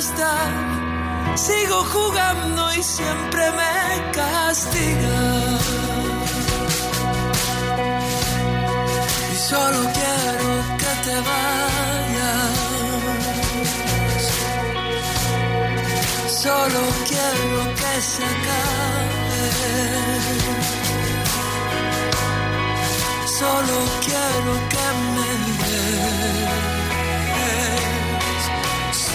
Sigo jugando y siempre me castiga. Y solo quiero que te vayas. Solo quiero que se acabe. Solo quiero que me des.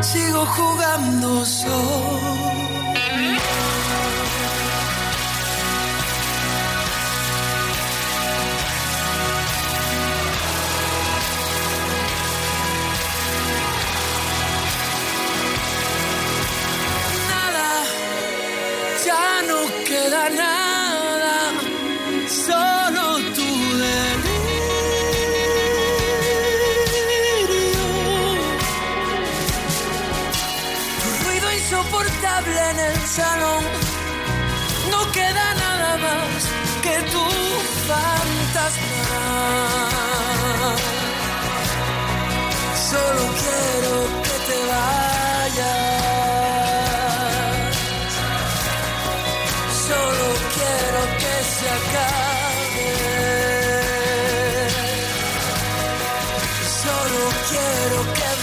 Sigo jugando solo. No queda nada más que tu fantasma. Solo quiero que te vayas. Solo quiero que se acabe. Solo quiero que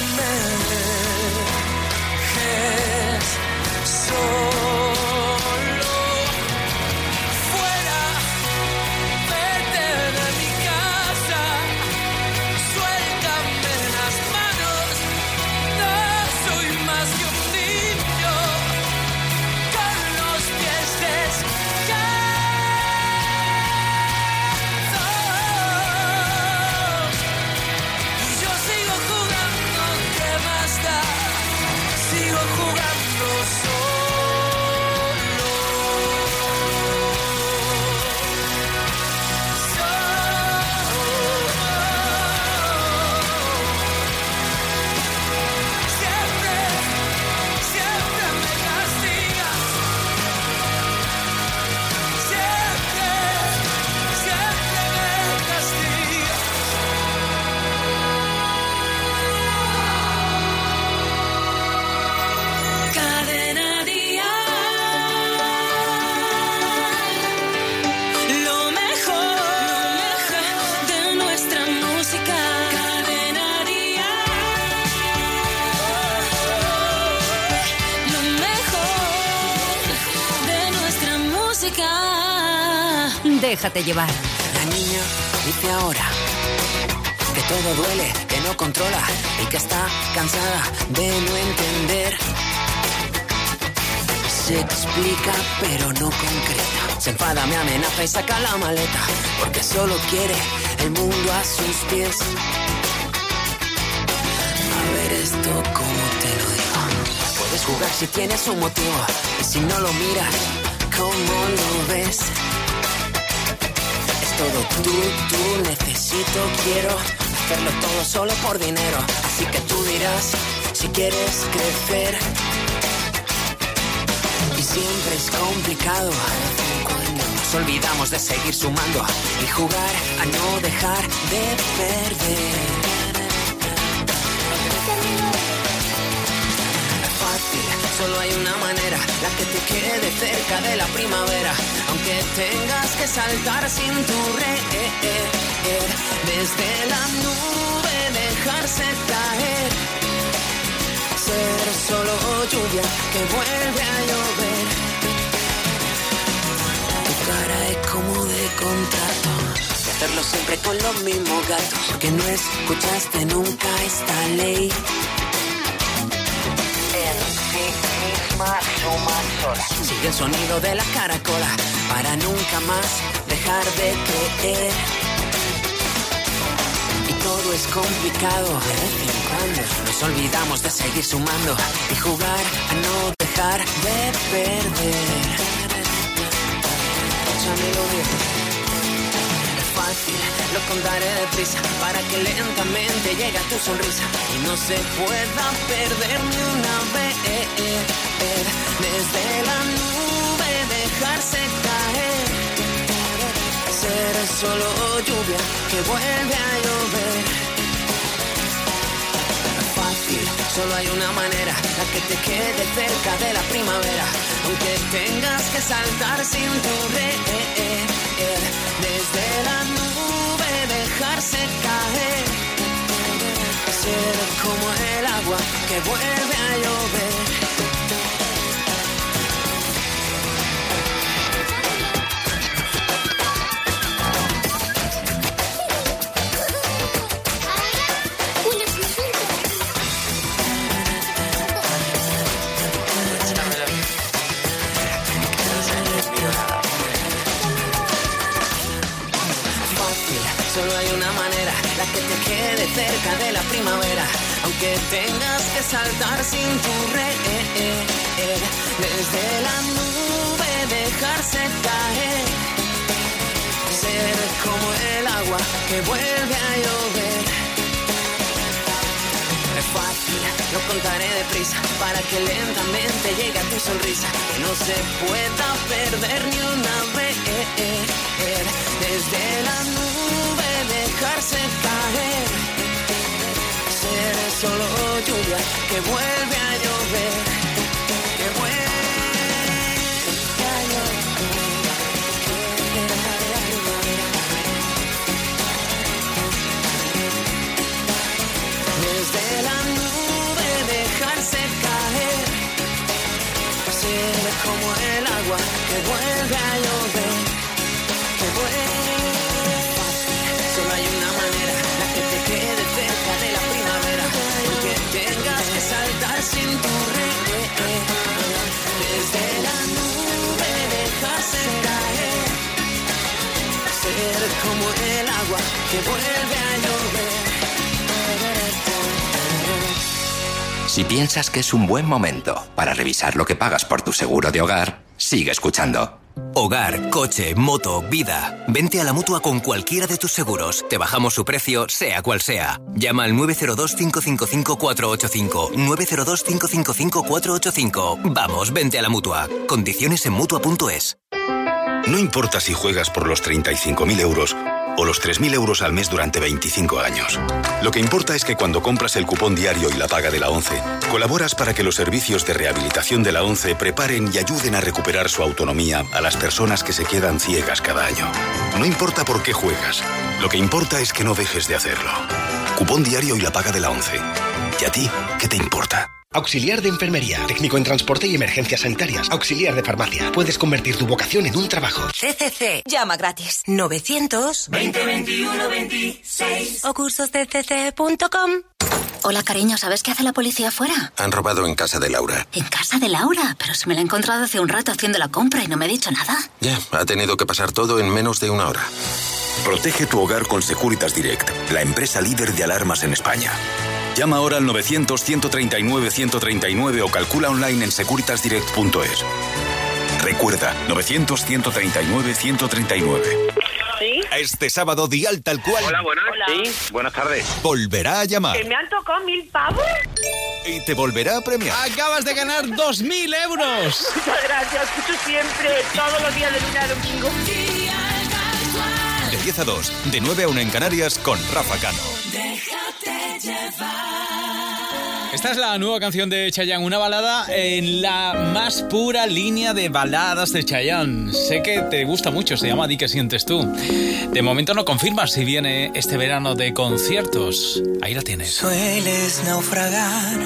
La niña dice ahora que todo duele, que no controla y que está cansada de no entender. Se explica pero no concreta. Se enfada, me amenaza y saca la maleta porque solo quiere el mundo a sus pies. A ver esto como te lo digo. Puedes jugar si tienes un motivo y si no lo miras, ¿cómo lo ves? Todo tú, tú, necesito, quiero hacerlo todo solo por dinero. Así que tú dirás si quieres crecer. Y siempre es complicado. Nos olvidamos de seguir sumando y jugar a no dejar de perder. Quede cerca de la primavera, aunque tengas que saltar sin tu red, desde la nube dejarse caer, ser solo lluvia que vuelve a llover. Tu cara es como de contrato, hacerlo siempre con los mismos gatos, porque no escuchaste nunca esta ley Sigue el sonido de la caracola para nunca más dejar de creer. Y todo es complicado de vez en cuando. Nos olvidamos de seguir sumando y jugar a no dejar de perder. Lo lo contaré deprisa para que lentamente llegue a tu sonrisa y no se pueda perder ni una vez. Desde la nube dejarse caer. Ser solo lluvia que vuelve a llover. Fácil, solo hay una manera, la que te quede cerca de la primavera. Aunque tengas que saltar sin tu red. Desde la nube que vuelve a llover. solo hay una manera, la que te quede cerca de la primavera, aunque tengas saltar sin red, desde la nube dejarse caer, ser como el agua que vuelve a llover. Es fácil, lo contaré deprisa. Para que lentamente llegue a tu sonrisa, que no se pueda perder ni una vez. Desde la nube dejarse caer, solo lluvia que vuelve a llover, que vuelve a llover. Desde la nube dejarse caer, ser como el agua que vuelve a llover, como el agua que vuelve a. Si piensas que es un buen momento para revisar lo que pagas por tu seguro de hogar, sigue escuchando. Hogar, coche, moto, vida. Vente a la mutua con cualquiera de tus seguros. Te bajamos su precio, sea cual sea. Llama al 902-555-485. 902-555-485. Vamos, vente a la mutua. Condiciones en mutua.es. No importa si juegas por los 35.000 euros o los 3.000 euros al mes durante 25 años. Lo que importa es que cuando compras el cupón diario y la paga de la ONCE, colaboras para que los servicios de rehabilitación de la ONCE preparen y ayuden a recuperar su autonomía a las personas que se quedan ciegas cada año. No importa por qué juegas, lo que importa es que no dejes de hacerlo. Cupón diario y la paga de la ONCE. ¿Y a ti qué te importa? Auxiliar de enfermería, técnico en transporte y emergencias sanitarias, auxiliar de farmacia. Puedes convertir tu vocación en un trabajo. CCC. Llama gratis. 900 2021 26 o cursosdcc.com. Hola, cariño, ¿sabes qué hace la policía afuera? Han robado en casa de Laura. En casa de Laura, pero se me la he encontrado hace un rato haciendo la compra y no me ha dicho nada. Ya, ha tenido que pasar todo en menos de una hora. Protege tu hogar con Securitas Direct, la empresa líder de alarmas en España. Llama ahora al 900-139-139 o calcula online en securitasdirect.es. Recuerda, 900-139-139. ¿Sí? Este sábado dial tal cual. Hola, buenas. Sí, buenas tardes. Volverá a llamar. ¿Que me han tocado mil pavos? Y te volverá a premiar. Acabas de ganar 2.000 euros. Muchas gracias, escucho siempre, todos los días de lunes a domingo. De 10 a 2, de 9 a 1 en Canarias con Rafa Cano. Déjate llevar. Esta es la nueva canción de Chayanne, una balada en la más pura línea de baladas de Chayanne. Sé que te gusta mucho, se llama Di que sientes tú. De momento no confirmas si viene este verano de conciertos. Ahí la tienes. Sueles naufragar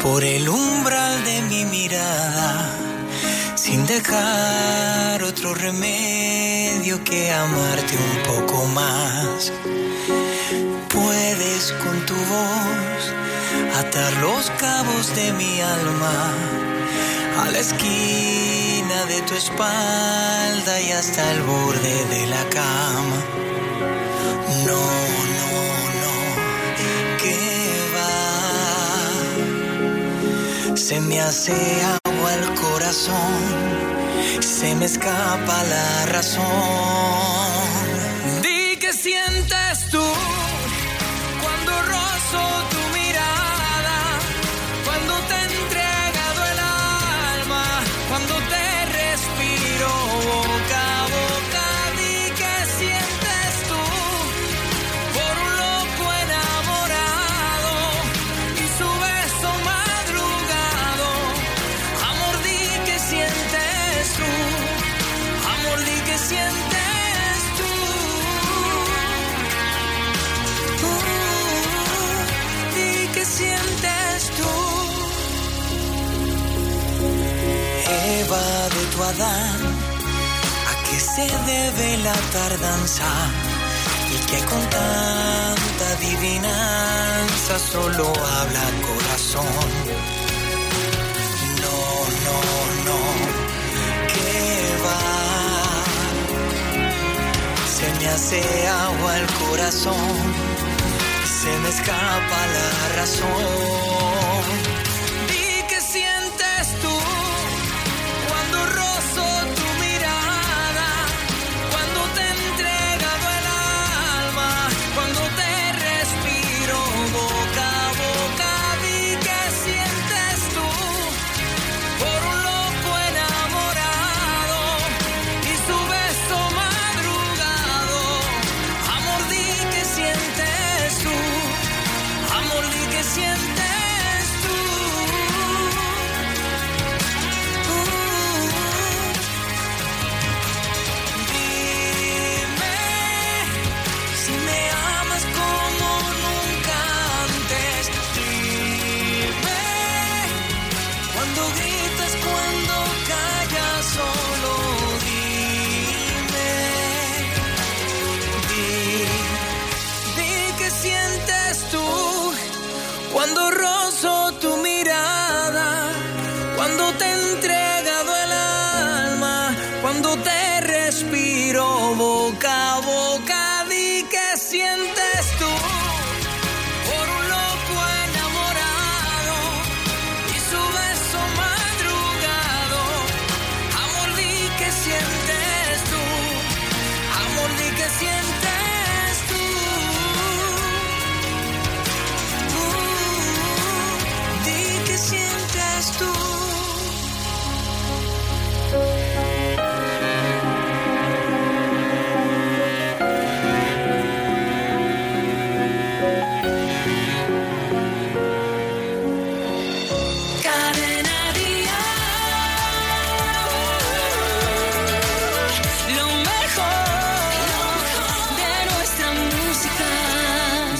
por el umbral de mi mirada, sin dejar otro remedio que amarte un poco más. Puedes con tu voz atar los cabos de mi alma a la esquina de tu espalda y hasta el borde de la cama. No, no, no, que va. Se me hace al corazón, se me escapa la razón. Di que sientes tú. a qué se debe la tardanza y que con tanta adivinanza solo habla corazón. No, no, no, que va. Se me hace agua el corazón y se me escapa la razón.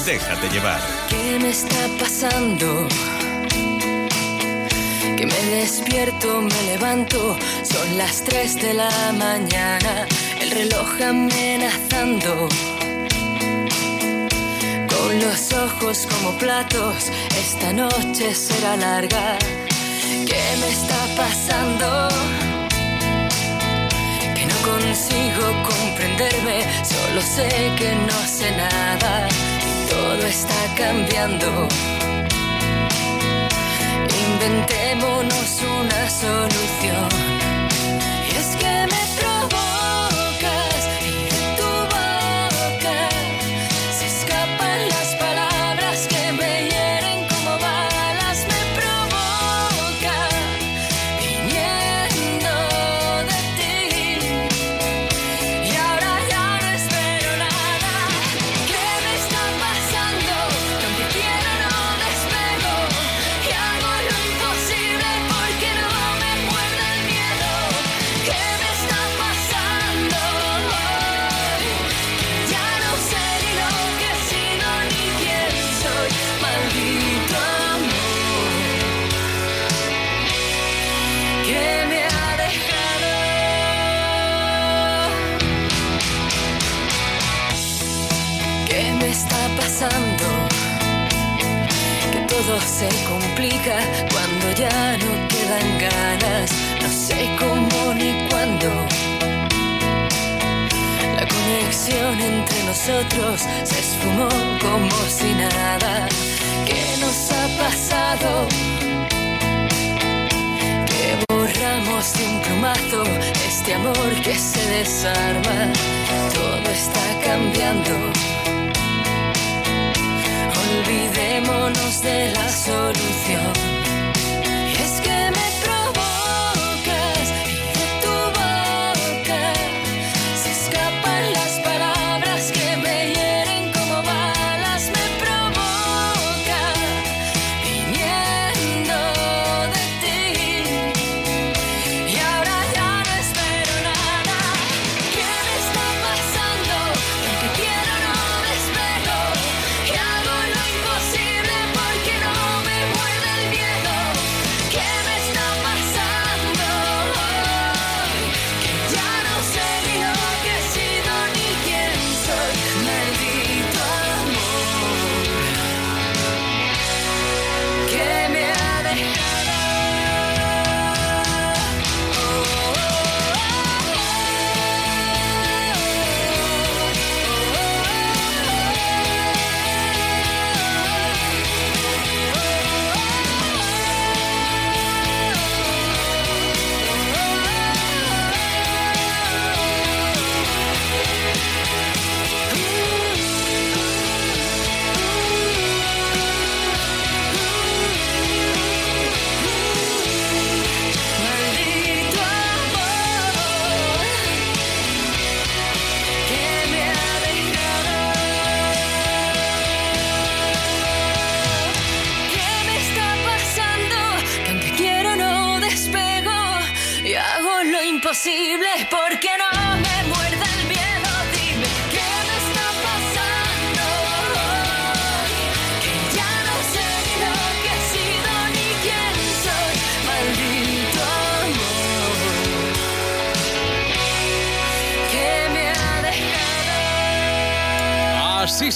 Déjate llevar. ¿Qué me está pasando? Que me despierto, me levanto, son las 3 de la mañana, el reloj amenazando. Con los ojos como platos, esta noche será larga. ¿Qué me está pasando? Que no consigo comprenderme, solo sé que no sé nada. Todo está cambiando. Inventémonos una solución. nosotros se esfumó como si nada. ¿Qué nos ha pasado? Que borramos de un plumazo este amor que se desarma. Todo está cambiando. Olvidémonos de la solución.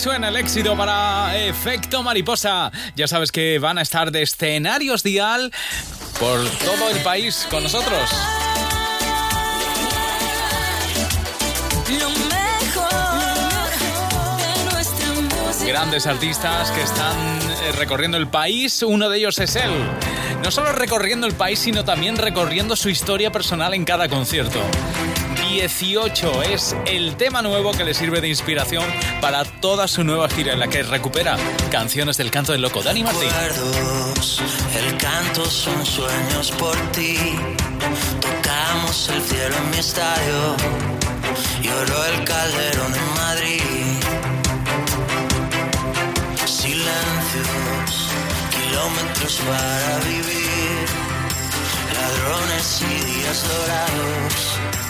Suena el éxito para Efecto Mariposa. Ya sabes que van a estar de escenarios dial por todo el país con nosotros. Grandes artistas que están eh, recorriendo el país, uno de ellos es él. No solo recorriendo el país, sino también recorriendo su historia personal en cada concierto. 18 es el tema nuevo que le sirve de inspiración para toda su nueva gira en la que recupera canciones del canto del loco. Dani Martín. Recuerdos, el canto son sueños por ti. Tocamos el cielo en mi estadio. Lloró el calderón en Madrid. Silencios, kilómetros para vivir. Ladrones y días dorados.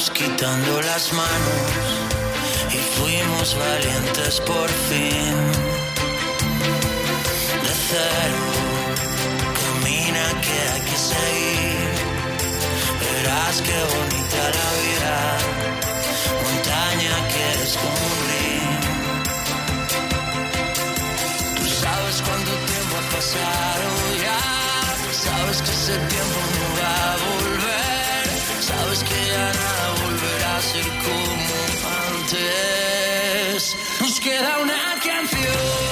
Quitando las manos y fuimos valientes por fin de cero camina que hay que seguir Verás qué bonita la vida, montaña que río. Tú sabes cuánto tiempo ha pasado ya, sabes que ese tiempo no va a volver, sabes que ya nada volverá a ser como antes. Nos queda una canción.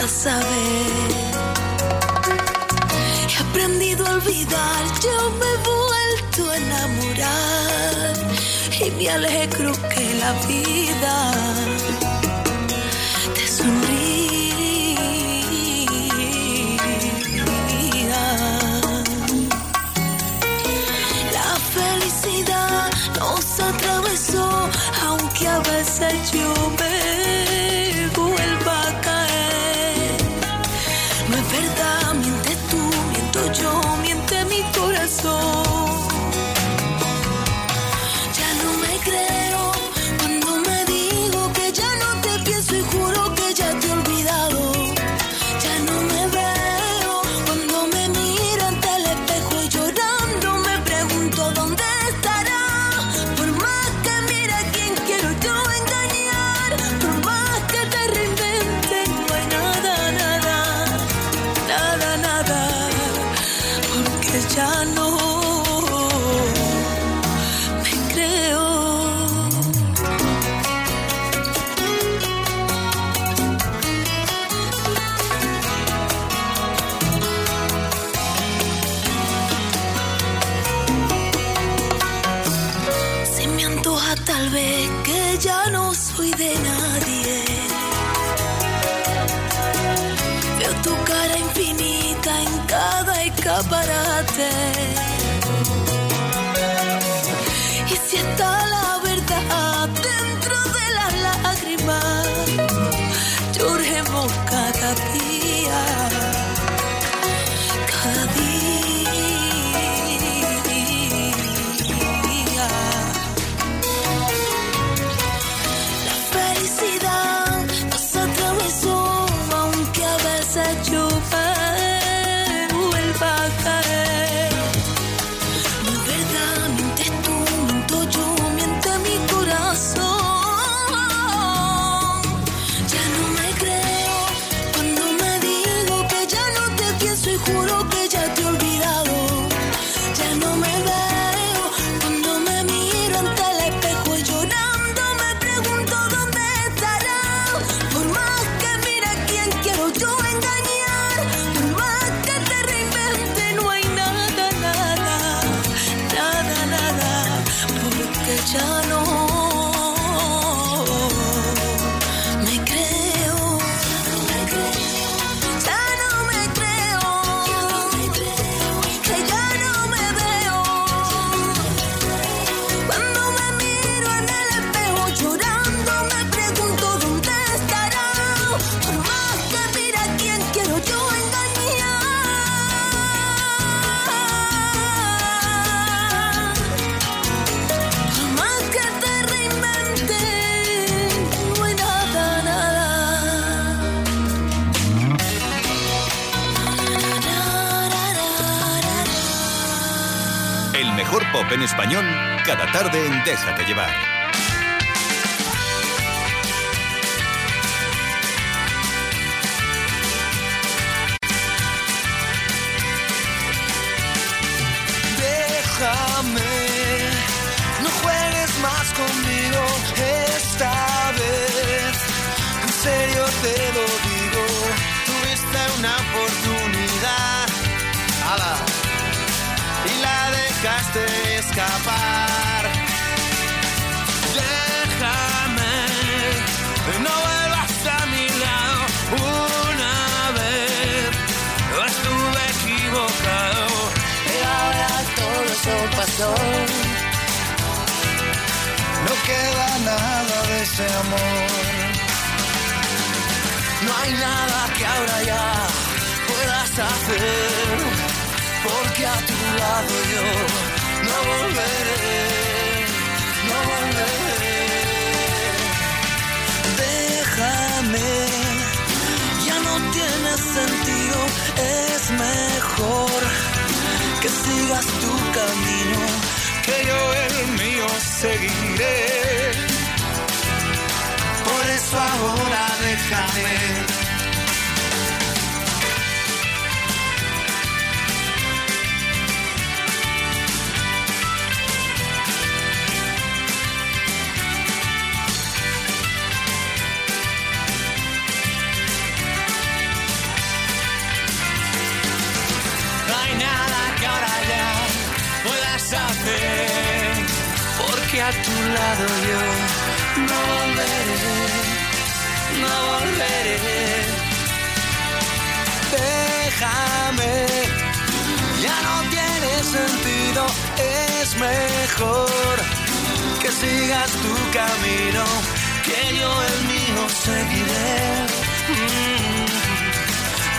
a saber. He aprendido a olvidar, yo me he vuelto a enamorar y me alegro que la vida ya no. escaparate. Y si estás en español, cada tarde en Déjate llevar. Nada que ahora ya puedas hacer, porque a tu lado yo no volveré, no volveré. Déjame, ya no tiene sentido, es mejor que sigas tu camino, que yo el mío seguiré. Por eso ahora déjame. Yo no volveré, no volveré. Déjame, ya no tiene sentido, es mejor que sigas tu camino, que yo el mío seguiré.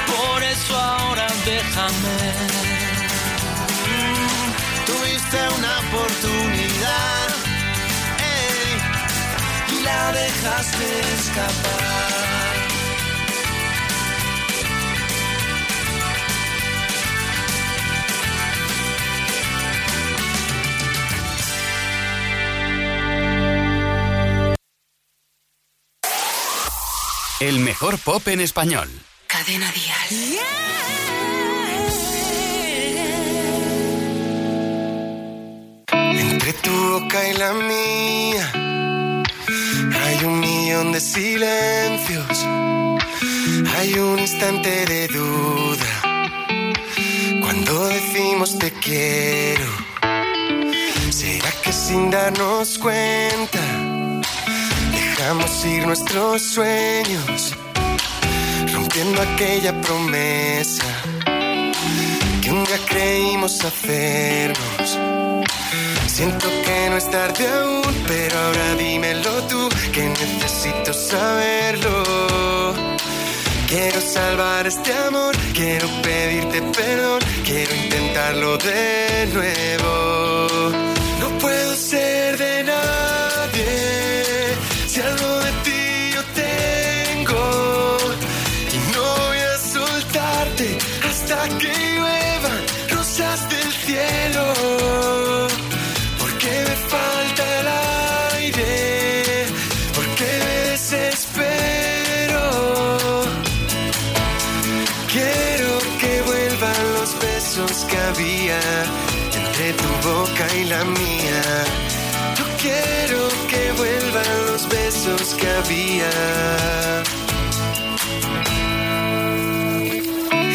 Por eso ahora déjame. Tuviste una oportunidad la dejaste escapar. El mejor pop en español. Cadena Dial. Entre tu boca y la mía hay un millón de silencios, hay un instante de duda cuando decimos te quiero. ¿Será que sin darnos cuenta dejamos ir nuestros sueños, rompiendo aquella promesa que un día creímos hacernos? Siento que no es tarde aún, pero ahora dímelo tú, que necesito saberlo. Quiero salvar este amor, quiero pedirte perdón, quiero intentarlo de nuevo. No puedo ser de nadie mía. Yo quiero que vuelvan los besos que había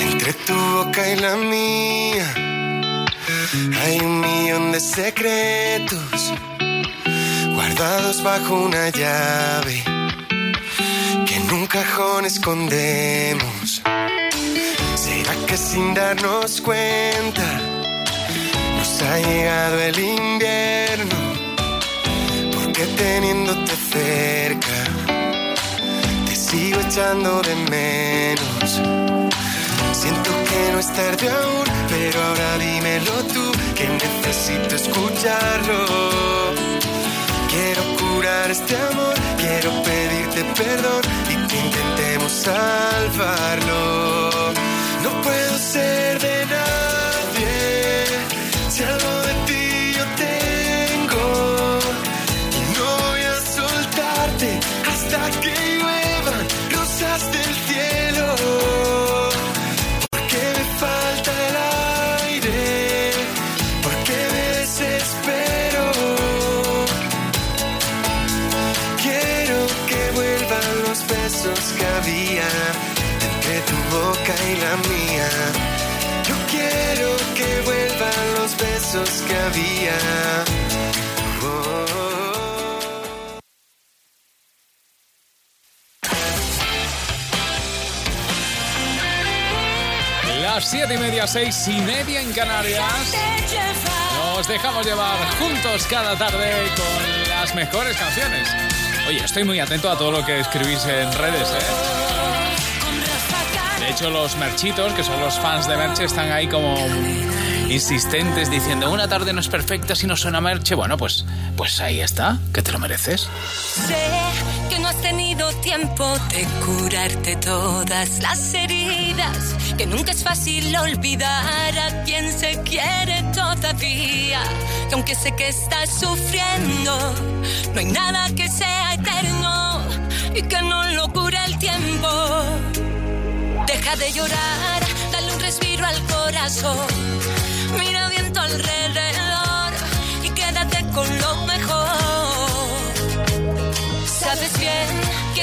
entre tu boca y la mía. Hay un millón de secretos guardados bajo una llave que en un cajón escondemos. ¿Será que sin darnos cuenta ha llegado el invierno? Porque teniéndote cerca te sigo echando de menos. Siento que no es tarde aún, pero ahora dímelo tú, que necesito escucharlo. Quiero curar este amor, quiero pedirte perdón y que intentemos salvarlo. No puedo ser de nadie si seis y media en Canarias. Nos dejamos llevar juntos cada tarde con las mejores canciones. Oye, estoy muy atento a todo lo que escribís en redes, ¿eh? De hecho, los merchitos, que son los fans de Merche, están ahí como insistentes diciendo una tarde no es perfecta si no suena Merche. Bueno, pues, pues ahí está, que te lo mereces. Sé que no has tenido tiempo de curarte todas las heridas, que nunca es fácil olvidar a quien se quiere todavía, que aunque sé que estás sufriendo, no hay nada que sea eterno y que no lo cura el tiempo. Deja de llorar, dale un respiro al corazón, mira bien tu alrededor y quédate con lo mejor. Sabes bien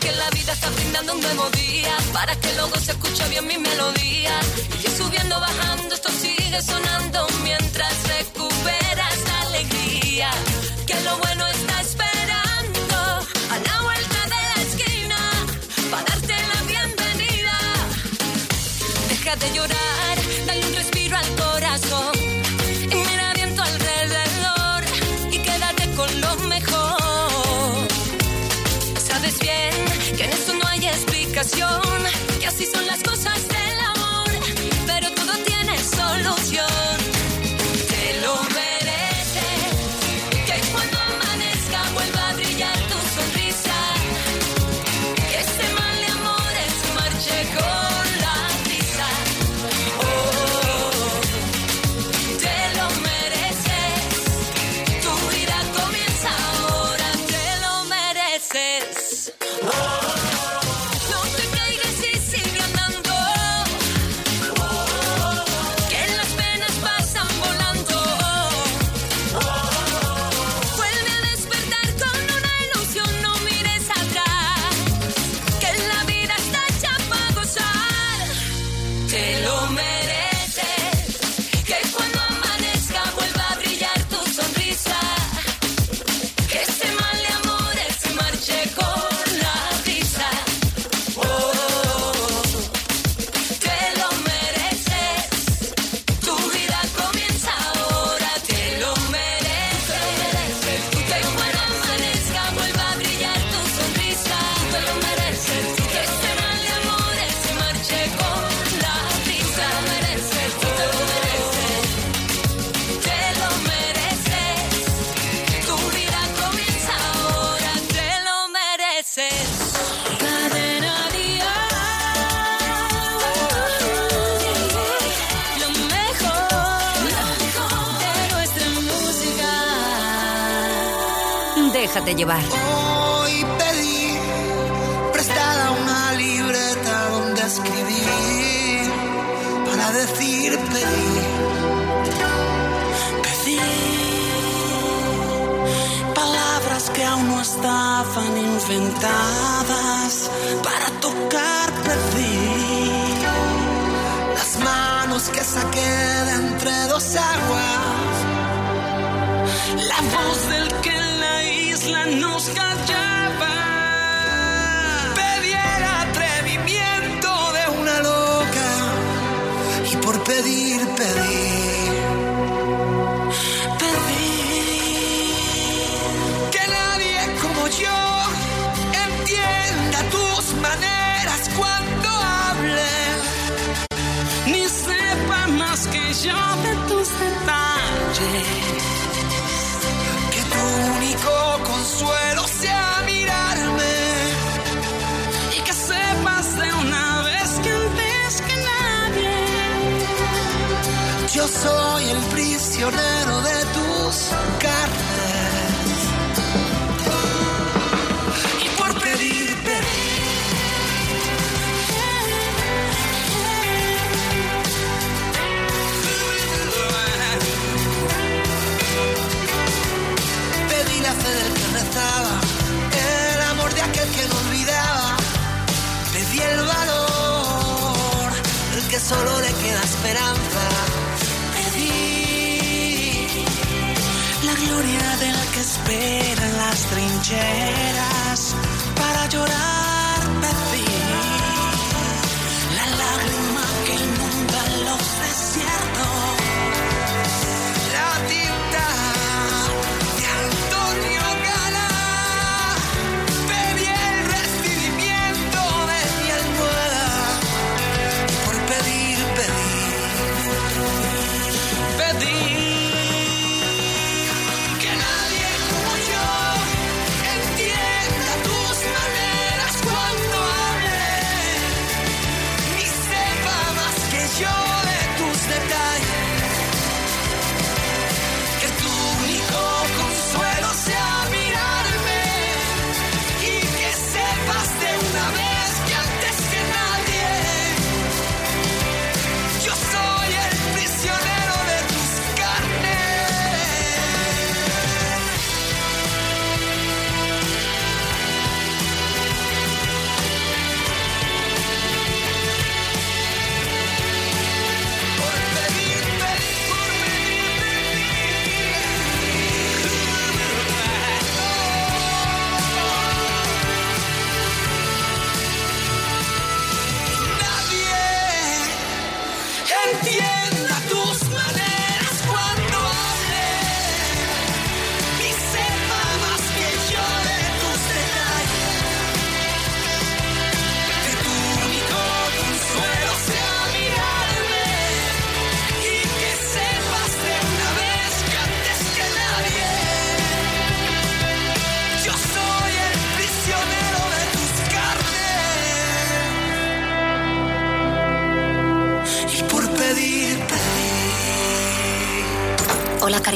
Que la vida está brindando un nuevo día para que luego se escuche bien mi melodía. Y subiendo, bajando, esto sigue sonando explicación, que Déjate llevar. Hoy pedí prestada una libreta donde escribir para decir pedí. Pedí palabras que aún no estaban inventadas para tocar pedí. Las manos que saqué de entre dos aguas. La voz del que nos callaba. Pedí el atrevimiento de una loca. Y por pedir, pedir. Pedí que nadie como yo entienda tus maneras cuando hable. Ni sepa más que yo de tus detalles único consuelo sea mirarme y que sepas de una vez que antes que nadie yo soy el prisionero de tus cartas el amor de aquel que no olvidaba. Pedí el valor del que solo le queda esperanza. Pedí la gloria del que espera en las trincheras para llorar. Pedí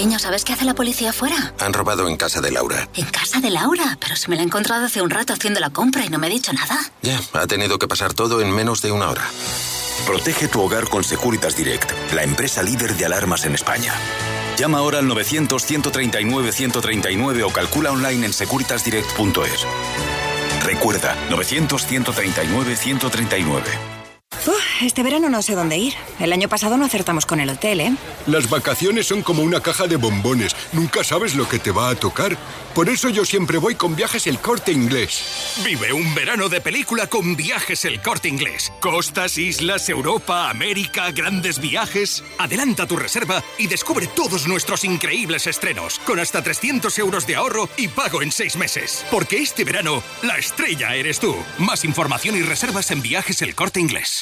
cariño, ¿sabes qué hace la policía afuera? Han robado en casa de Laura. En casa de Laura, pero si me la he encontrado hace un rato haciendo la compra y no me ha dicho nada. Ya, ha tenido que pasar todo en menos de una hora. Protege tu hogar con Securitas Direct, la empresa líder de alarmas en España. Llama ahora al 900-139-139 o calcula online en securitasdirect.es. Recuerda, 900-139-139. Este verano no sé dónde ir. El año pasado no acertamos con el hotel, ¿eh? Las vacaciones son como una caja de bombones. Nunca sabes lo que te va a tocar. Por eso yo siempre voy con viajes el corte inglés. Vive un verano de película con viajes el corte inglés. Costas, islas, Europa, América, grandes viajes. Adelanta tu reserva y descubre todos nuestros increíbles estrenos. Con hasta 300 euros de ahorro y pago en seis meses. Porque este verano, la estrella eres tú. Más información y reservas en viajes el corte inglés.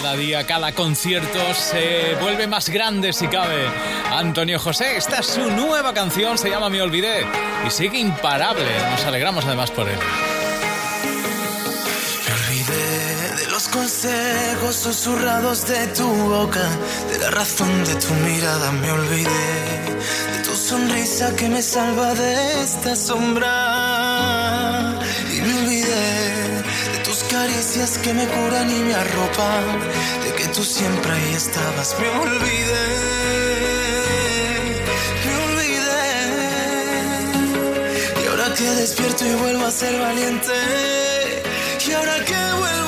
Cada día, cada concierto se vuelve más grande si cabe. Antonio José, esta es su nueva canción, se llama Me Olvidé y sigue imparable. Nos alegramos además por él. Me olvidé de los consejos susurrados de tu boca, de la razón de tu mirada. Me olvidé de tu sonrisa que me salva de esta sombra. Caricias que me curan y me arropan, de que tú siempre ahí estabas. Me olvidé. Me olvidé. Y ahora que despierto y vuelvo a ser valiente. Y ahora que vuelvo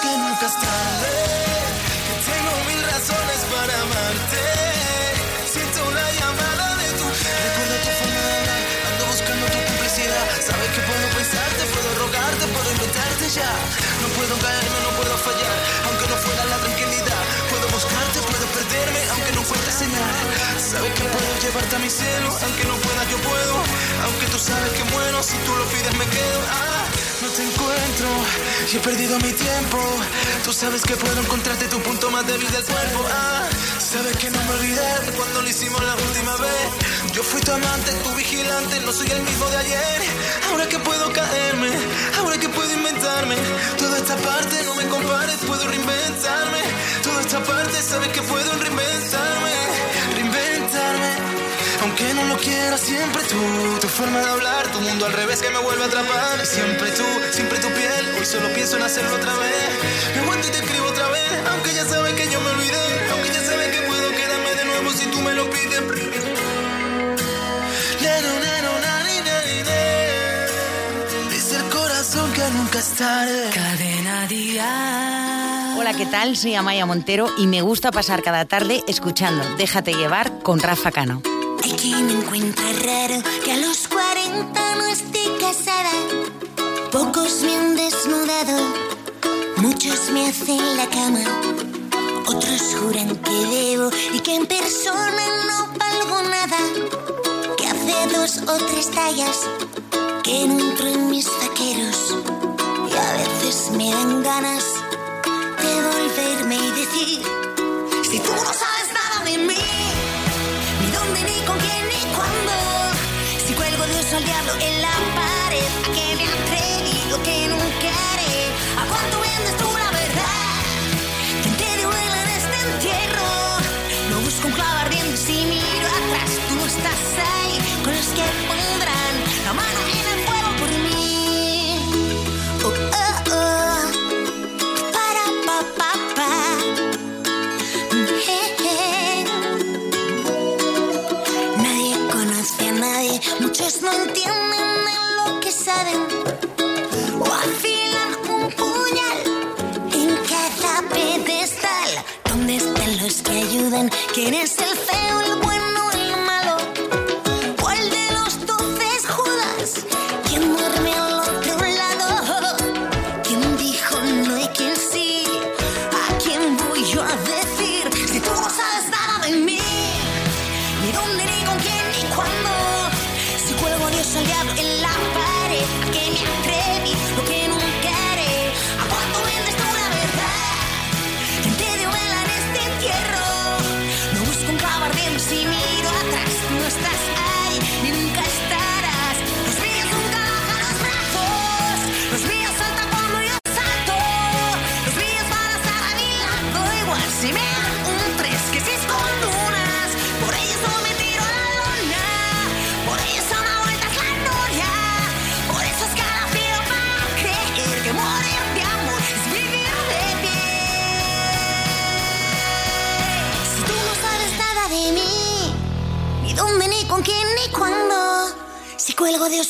que nunca es tarde. No puedo caerme, no puedo fallar. Aunque no fuera la tranquilidad. Puedo buscarte, puedo perderme, aunque no encuentre señal. Sabes que puedo llevarte a mi cielo. Aunque no pueda, yo puedo. Aunque tú sabes que muero, si tú lo pides, me quedo. Ah, no te encuentro y he perdido mi tiempo. Tú sabes que puedo encontrarte tu punto más débil del cuerpo. Ah, sabes que no me olvidé cuando lo hicimos la última vez. Yo fui tu amante, tu vigilante, no soy el mismo de ayer. Ahora que puedo caerme, ahora que puedo inventarme. Toda esta parte no me compares, puedo reinventarme. Toda esta parte sabes que puedo reinventarme, reinventarme. Aunque no lo quiera, siempre tú, tu forma de hablar, tu mundo al revés que me vuelve a atrapar. Siempre tú, siempre tu piel, hoy solo pienso en hacerlo otra vez. Me aguanto y te escribo otra vez, Hola, ¿qué tal? Soy Amaya Montero y me gusta pasar cada tarde escuchando Déjate llevar con Rafa Cano. Hay quien encuentra raro que a los 40 no esté casada. Pocos me han desnudado, muchos me hacen la cama. Otros juran que debo y que en persona no valgo nada. Que hace dos o tres tallas que no entro en mis vaqueros. Y a veces me dan ganas de volverme y decir: Si tú no sabes nada de mí ni dónde, ni con quién, ni cuándo. Si cuelgo de oso al diablo en la pared, Quienes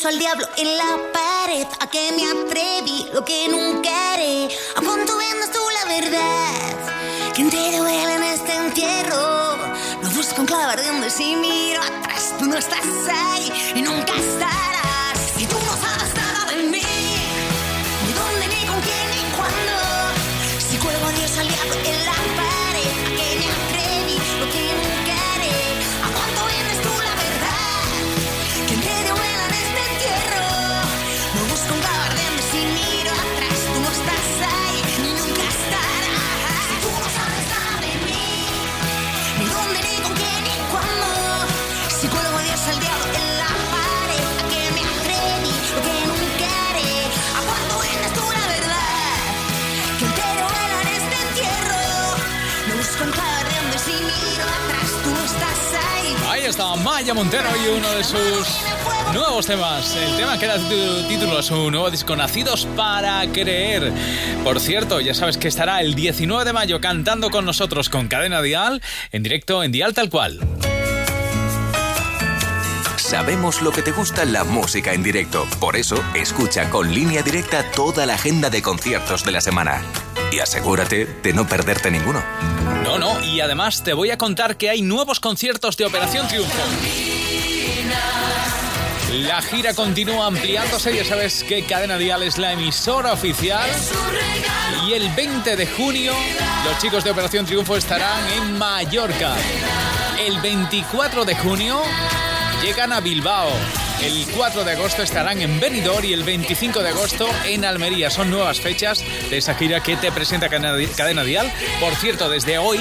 al diablo en la pared, a que me atreví, lo que nunca haré. ¿A cuánto vendas tú la verdad? ¿Quién te duele en este entierro? Lo busco en clave ardiendo y si miro atrás, tú no estás ahí y nunca estarás. Maya Montero y uno de sus nuevos temas. El tema que da tu título a su nuevo disco Nacidos para Creer. Por cierto, ya sabes que estará el 19 de mayo cantando con nosotros con Cadena Dial en directo en Dial Tal Cual. Sabemos lo que te gusta la música en directo. Por eso, escucha con línea directa toda la agenda de conciertos de la semana. Y asegúrate de no perderte ninguno. No, no, y además te voy a contar que hay nuevos conciertos de Operación Triunfo. La gira continúa ampliándose, ya sabes que Cadena Dial es la emisora oficial. Y el 20 de junio los chicos de Operación Triunfo estarán en Mallorca. El 24 de junio llegan a Bilbao. El 4 de agosto estarán en Benidorm y el 25 de agosto en Almería. Son nuevas fechas de esa gira que te presenta Cadena Dial. Por cierto, desde hoy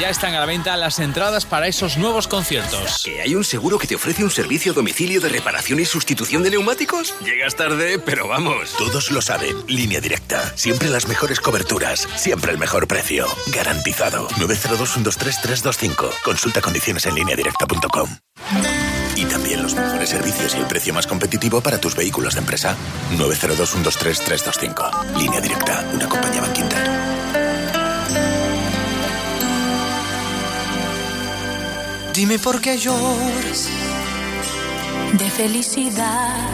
ya están a la venta las entradas para esos nuevos conciertos. ¿Que hay un seguro que te ofrece un servicio a domicilio de reparación y sustitución de neumáticos? Llegas tarde, pero vamos. Todos lo saben. Línea directa. Siempre las mejores coberturas. Siempre el mejor precio. Garantizado. 902-123-325. Consulta condiciones en lineadirecta.com. Y también los mejores servicios y el precio más competitivo para tus vehículos de empresa. 902-123-325. Línea directa. Una compañía Banquinter. Dime por qué lloras de felicidad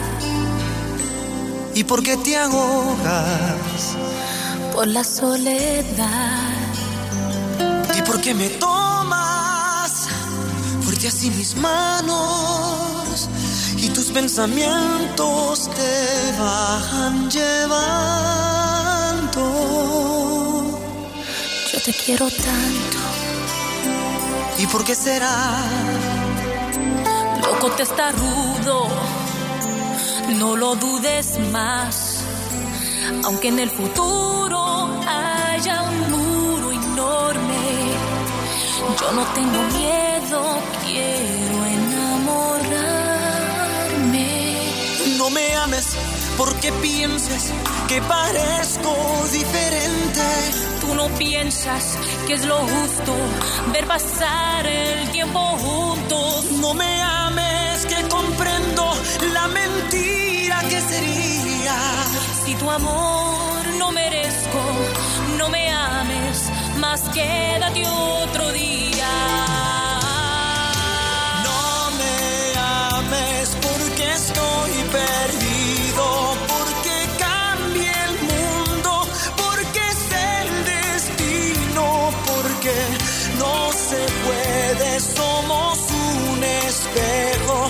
y por qué te ahogas. por la soledad. ¿Y por qué me tomas así mis manos y tus pensamientos te van llevando? Yo te quiero tanto, ¿Y por qué será? loco te está rudo, no lo dudes más, aunque en el futuro haya un enorme, yo no tengo miedo, quiero enamorarme. No me ames porque pienses que parezco diferente. Tú no piensas que es lo justo ver pasar el tiempo juntos. No me ames que comprendo la mentira que sería. Si tu amor no merezco, no me ames, más quédate otro día. No me ames porque estoy perdido, porque cambie el mundo, porque es el destino, porque no se puede, somos un espejo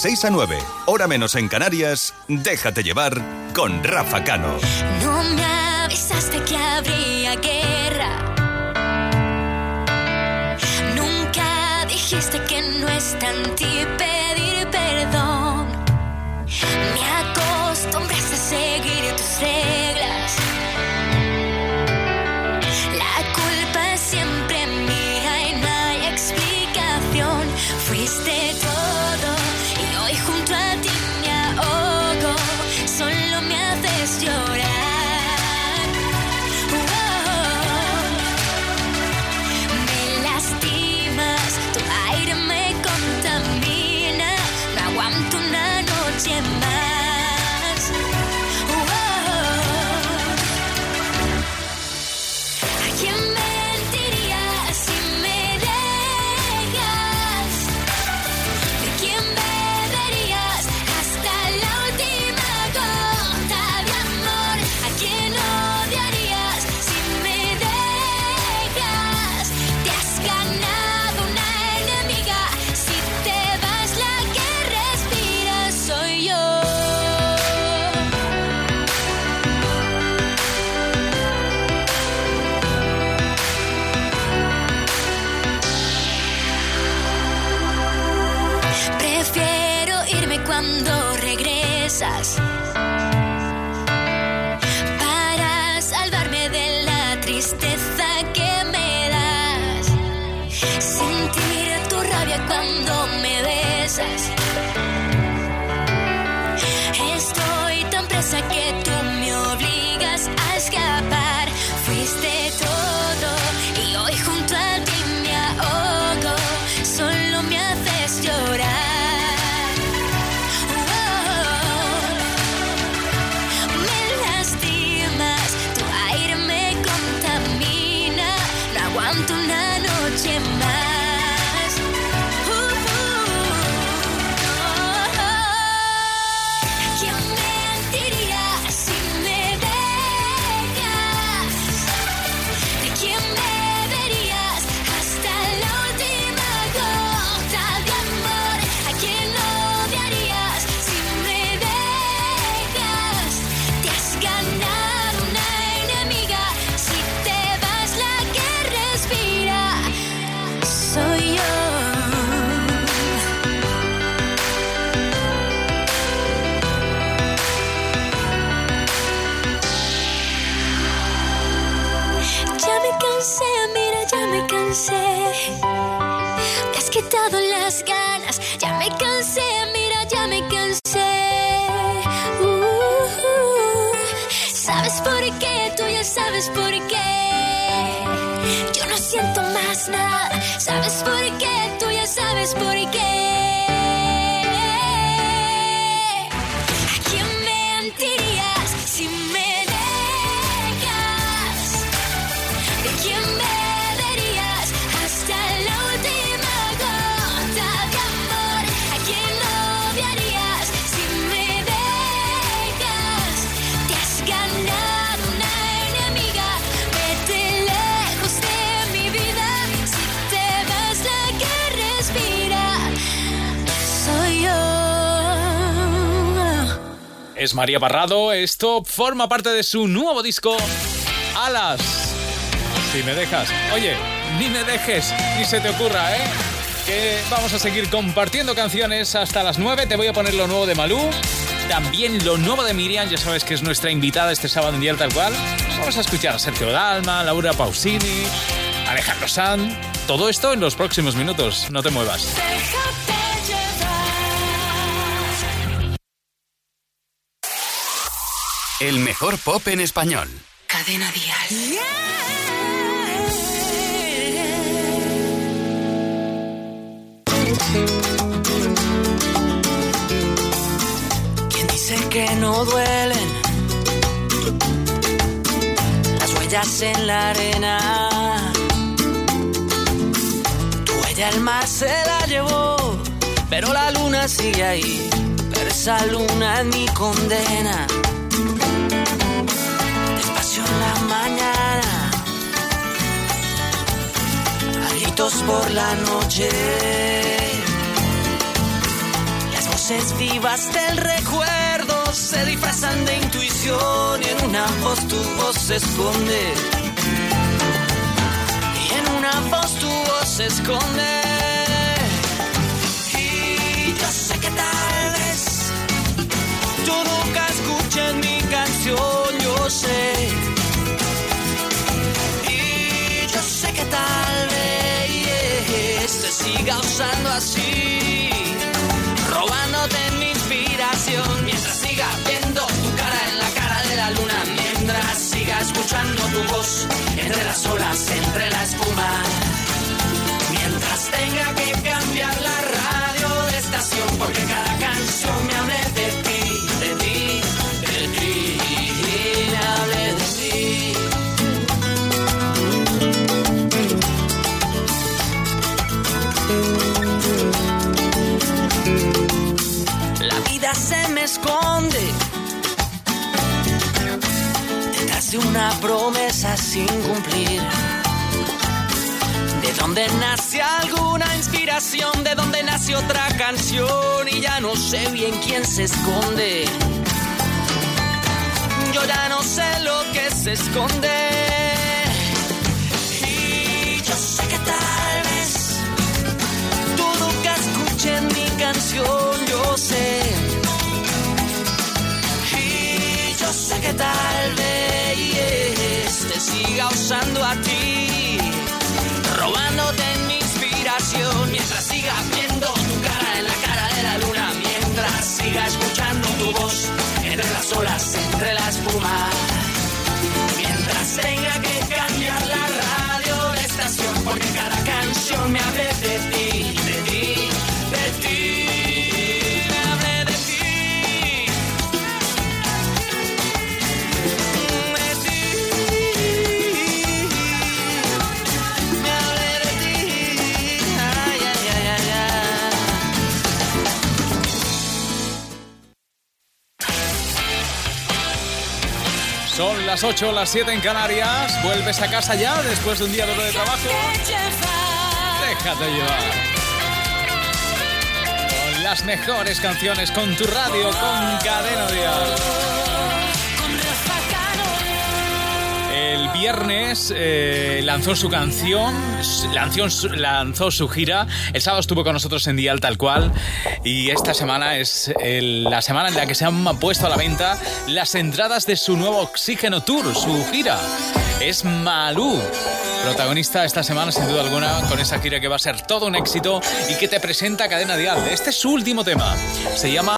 6 a 9, hora menos en Canarias, déjate llevar con Rafa Cano. No me avisaste que habría guerra. Nunca dijiste que no es tan tío. María Parrado. Esto forma parte de su nuevo disco, Alas. Si me dejas. Oye, ni me dejes, ni se te ocurra, ¿eh? Que vamos a seguir compartiendo canciones hasta las 9. Te voy a poner lo nuevo de Malú. También lo nuevo de Miriam, ya sabes que es nuestra invitada este sábado en Día Tal Cual. Vamos a escuchar a Sergio Dalma, Laura Pausini, Alejandro Sanz. Todo esto en los próximos minutos. No te muevas. El mejor pop en español. Cadena Dial. ¿Quién dice que no duelen las huellas en la arena? Tu huella el mar se la llevó, pero la luna sigue ahí. Pero esa luna es mi condena. Por la noche. Las voces vivas del recuerdo se disfrazan de intuición y en una voz tu voz se esconde. Y en una voz tu voz se esconde. Y yo sé que tal vez tú nunca escuches mi canción, yo sé. Y yo sé que tal vez siga usando así robándote mi inspiración. Mientras siga viendo tu cara en la cara de la luna mientras siga escuchando tu voz entre las olas entre la espuma. Mientras tenga que cambiar la radio de estación porque cada canción me hable de esconde detrás de una promesa sin cumplir. De donde nace alguna inspiración, de donde nace otra canción y ya no sé bien quién se esconde. Yo ya no sé lo que se esconde. Y yo sé que tal vez tú nunca escuches mi canción, Sé que tal vez te siga usando a ti, robándote mi inspiración, mientras siga viendo tu cara en la cara de la luna, mientras siga escuchando tu voz entre las olas, entre la espuma. Mientras tenga que cambiar la radio de estación, porque cada canción me hable las 8, las 7 en Canarias. ¿Vuelves a casa ya después de un día duro de trabajo? Déjate llevar. Con las mejores canciones, con tu radio, con Cadena Dial. Viernes eh, lanzó su canción, lanzó, lanzó su gira. El sábado estuvo con nosotros en Dial tal cual. Y esta semana es la semana en la que se han puesto a la venta las entradas de su nuevo Oxígeno Tour, su gira. Es Malú, protagonista esta semana sin duda alguna con esa gira que va a ser todo un éxito y que te presenta Cadena Dial. Este es su último tema. Se llama